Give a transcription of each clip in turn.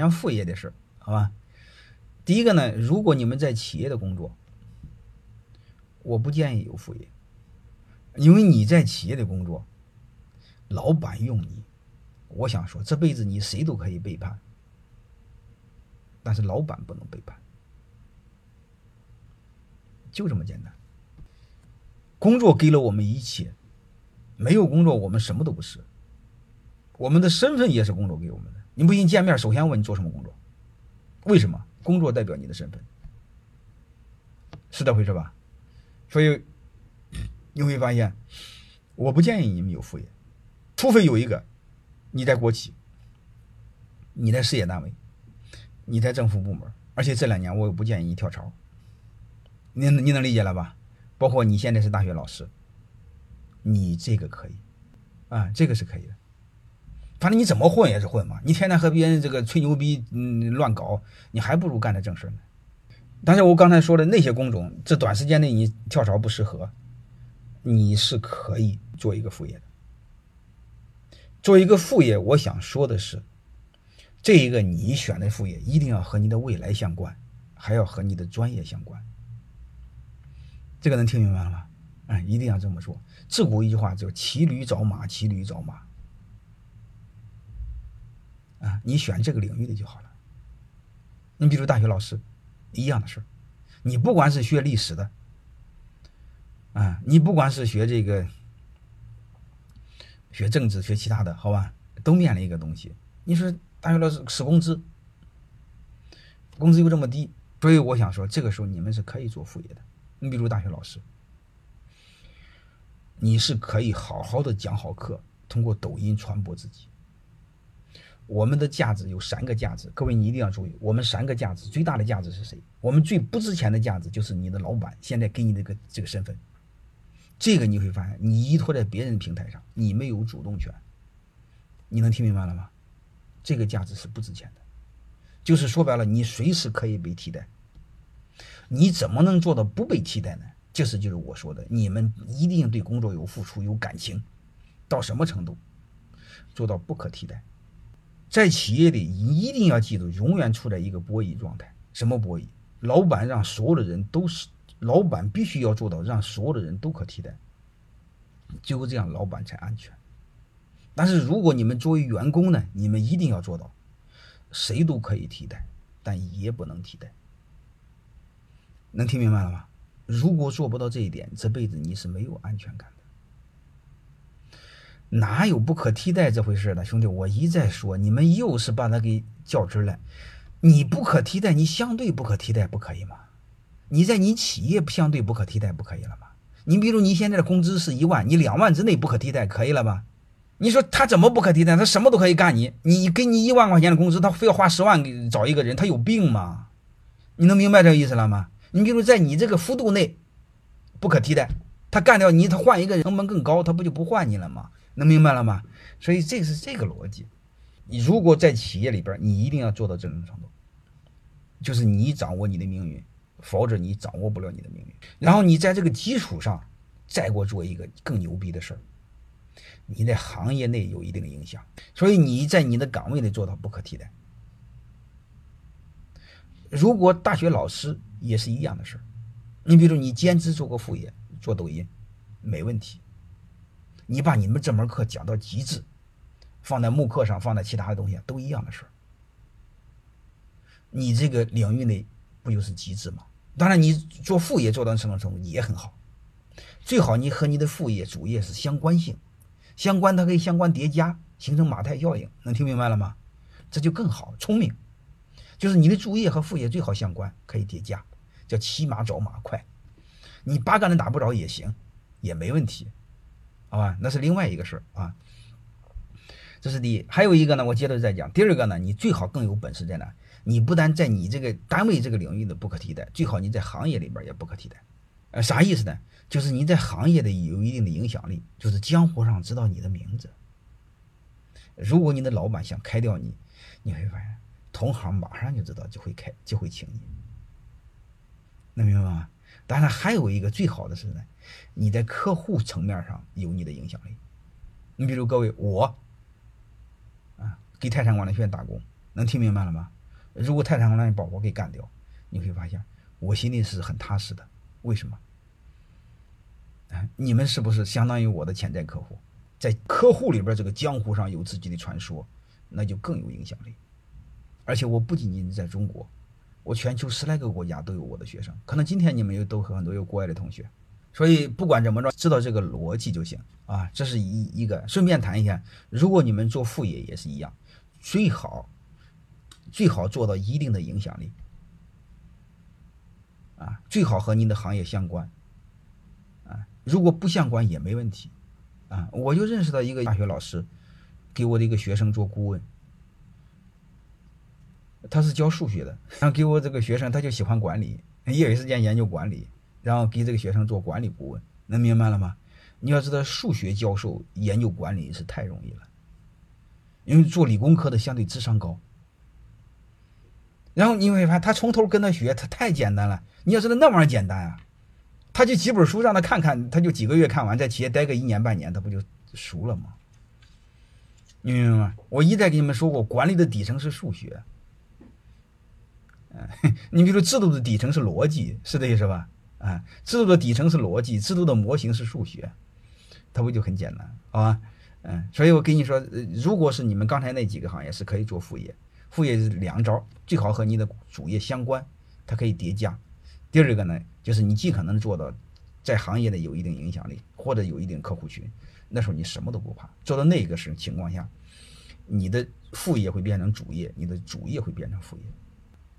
讲副业的事儿，好吧？第一个呢，如果你们在企业的工作，我不建议有副业，因为你在企业的工作，老板用你，我想说这辈子你谁都可以背叛，但是老板不能背叛，就这么简单。工作给了我们一切，没有工作我们什么都不是。我们的身份也是工作给我们的。你不信见面首先问你做什么工作？为什么？工作代表你的身份，是这回事吧？所以你会发现，我不建议你们有副业，除非有一个你在国企，你在事业单位，你在政府部门，而且这两年我又不建议你跳槽。你你能理解了吧？包括你现在是大学老师，你这个可以啊，这个是可以的。反正你怎么混也是混嘛，你天天和别人这个吹牛逼，嗯，乱搞，你还不如干点正事呢。但是我刚才说的那些工种，这短时间内你跳槽不适合，你是可以做一个副业的。做一个副业，我想说的是，这一个你选的副业一定要和你的未来相关，还要和你的专业相关。这个能听明白了吗？哎，一定要这么说。自古一句话叫“骑驴找马，骑驴找马”。你选这个领域的就好了。你比如大学老师，一样的事儿。你不管是学历史的，啊，你不管是学这个、学政治、学其他的，好吧，都面临一个东西。你说大学老师死工资，工资又这么低，所以我想说，这个时候你们是可以做副业的。你比如大学老师，你是可以好好的讲好课，通过抖音传播自己。我们的价值有三个价值，各位你一定要注意。我们三个价值最大的价值是谁？我们最不值钱的价值就是你的老板现在给你这个这个身份。这个你会发现，你依托在别人平台上，你没有主动权。你能听明白了吗？这个价值是不值钱的，就是说白了，你随时可以被替代。你怎么能做到不被替代呢？就是就是我说的，你们一定对工作有付出、有感情，到什么程度？做到不可替代。在企业里，你一定要记住，永远处在一个博弈状态。什么博弈？老板让所有的人都是，老板必须要做到让所有的人都可替代。只有这样，老板才安全。但是如果你们作为员工呢，你们一定要做到，谁都可以替代，但也不能替代。能听明白了吗？如果做不到这一点，这辈子你是没有安全感的。哪有不可替代这回事呢，兄弟？我一再说，你们又是把他给较真了。你不可替代，你相对不可替代，不可以吗？你在你企业相对不可替代，不可以了吗？你比如你现在的工资是一万，你两万之内不可替代，可以了吧？你说他怎么不可替代？他什么都可以干你，你给你一万块钱的工资，他非要花十万给找一个人，他有病吗？你能明白这个意思了吗？你比如在你这个幅度内不可替代，他干掉你，他换一个人成本更高，他不就不换你了吗？能明白了吗？所以这个是这个逻辑。你如果在企业里边，你一定要做到这种程度，就是你掌握你的命运，否则你掌握不了你的命运。然后你在这个基础上再给我做一个更牛逼的事儿，你在行业内有一定的影响。所以你在你的岗位内做到不可替代。如果大学老师也是一样的事儿，你比如你兼职做个副业，做抖音，没问题。你把你们这门课讲到极致，放在慕课上，放在其他的东西都一样的事儿。你这个领域内不就是极致吗？当然，你做副业做到什么程度也很好，最好你和你的副业主业是相关性，相关它可以相关叠加，形成马太效应。能听明白了吗？这就更好，聪明。就是你的主业和副业最好相关，可以叠加，叫骑马找马快。你八竿子打不着也行，也没问题。好吧，那是另外一个事儿啊。这是第一，还有一个呢，我接着再讲。第二个呢，你最好更有本事在哪？你不单在你这个单位这个领域的不可替代，最好你在行业里边也不可替代。呃，啥意思呢？就是你在行业的有一定的影响力，就是江湖上知道你的名字。如果你的老板想开掉你，你会发现同行马上就知道，就会开，就会请你。能明白吗？当然，还有一个最好的是呢，你在客户层面上有你的影响力。你比如各位，我啊给泰山管理学院打工，能听明白了吗？如果泰山龙宝宝给干掉，你会发现我心里是很踏实的。为什么？你们是不是相当于我的潜在客户？在客户里边，这个江湖上有自己的传说，那就更有影响力。而且我不仅仅在中国，我全球十来个国家都有我的学生。可能今天你们有都很多有国外的同学，所以不管怎么着，知道这个逻辑就行啊。这是一一个。顺便谈一下，如果你们做副业也是一样，最好最好做到一定的影响力啊，最好和您的行业相关啊。如果不相关也没问题，啊，我就认识到一个大学老师，给我的一个学生做顾问，他是教数学的，然后给我这个学生他就喜欢管理，业余时间研究管理，然后给这个学生做管理顾问，能明白了吗？你要知道数学教授研究管理是太容易了，因为做理工科的相对智商高，然后你会发现他从头跟他学，他太简单了，你要知道那玩意儿简单啊。他就几本书让他看看，他就几个月看完，在企业待个一年半年，他不就熟了吗？你明白吗？我一再跟你们说过，管理的底层是数学。嗯，你比如说制度的底层是逻辑，是这意思吧？啊，制度的底层是逻辑，制度的模型是数学，它不就很简单，好吧？嗯，所以我跟你说，如果是你们刚才那几个行业是可以做副业，副业是两招，最好和你的主业相关，它可以叠加。第二个呢，就是你尽可能做到在行业内有一定影响力，或者有一定客户群，那时候你什么都不怕。做到那个是情况下，你的副业会变成主业，你的主业会变成副业。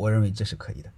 我认为这是可以的。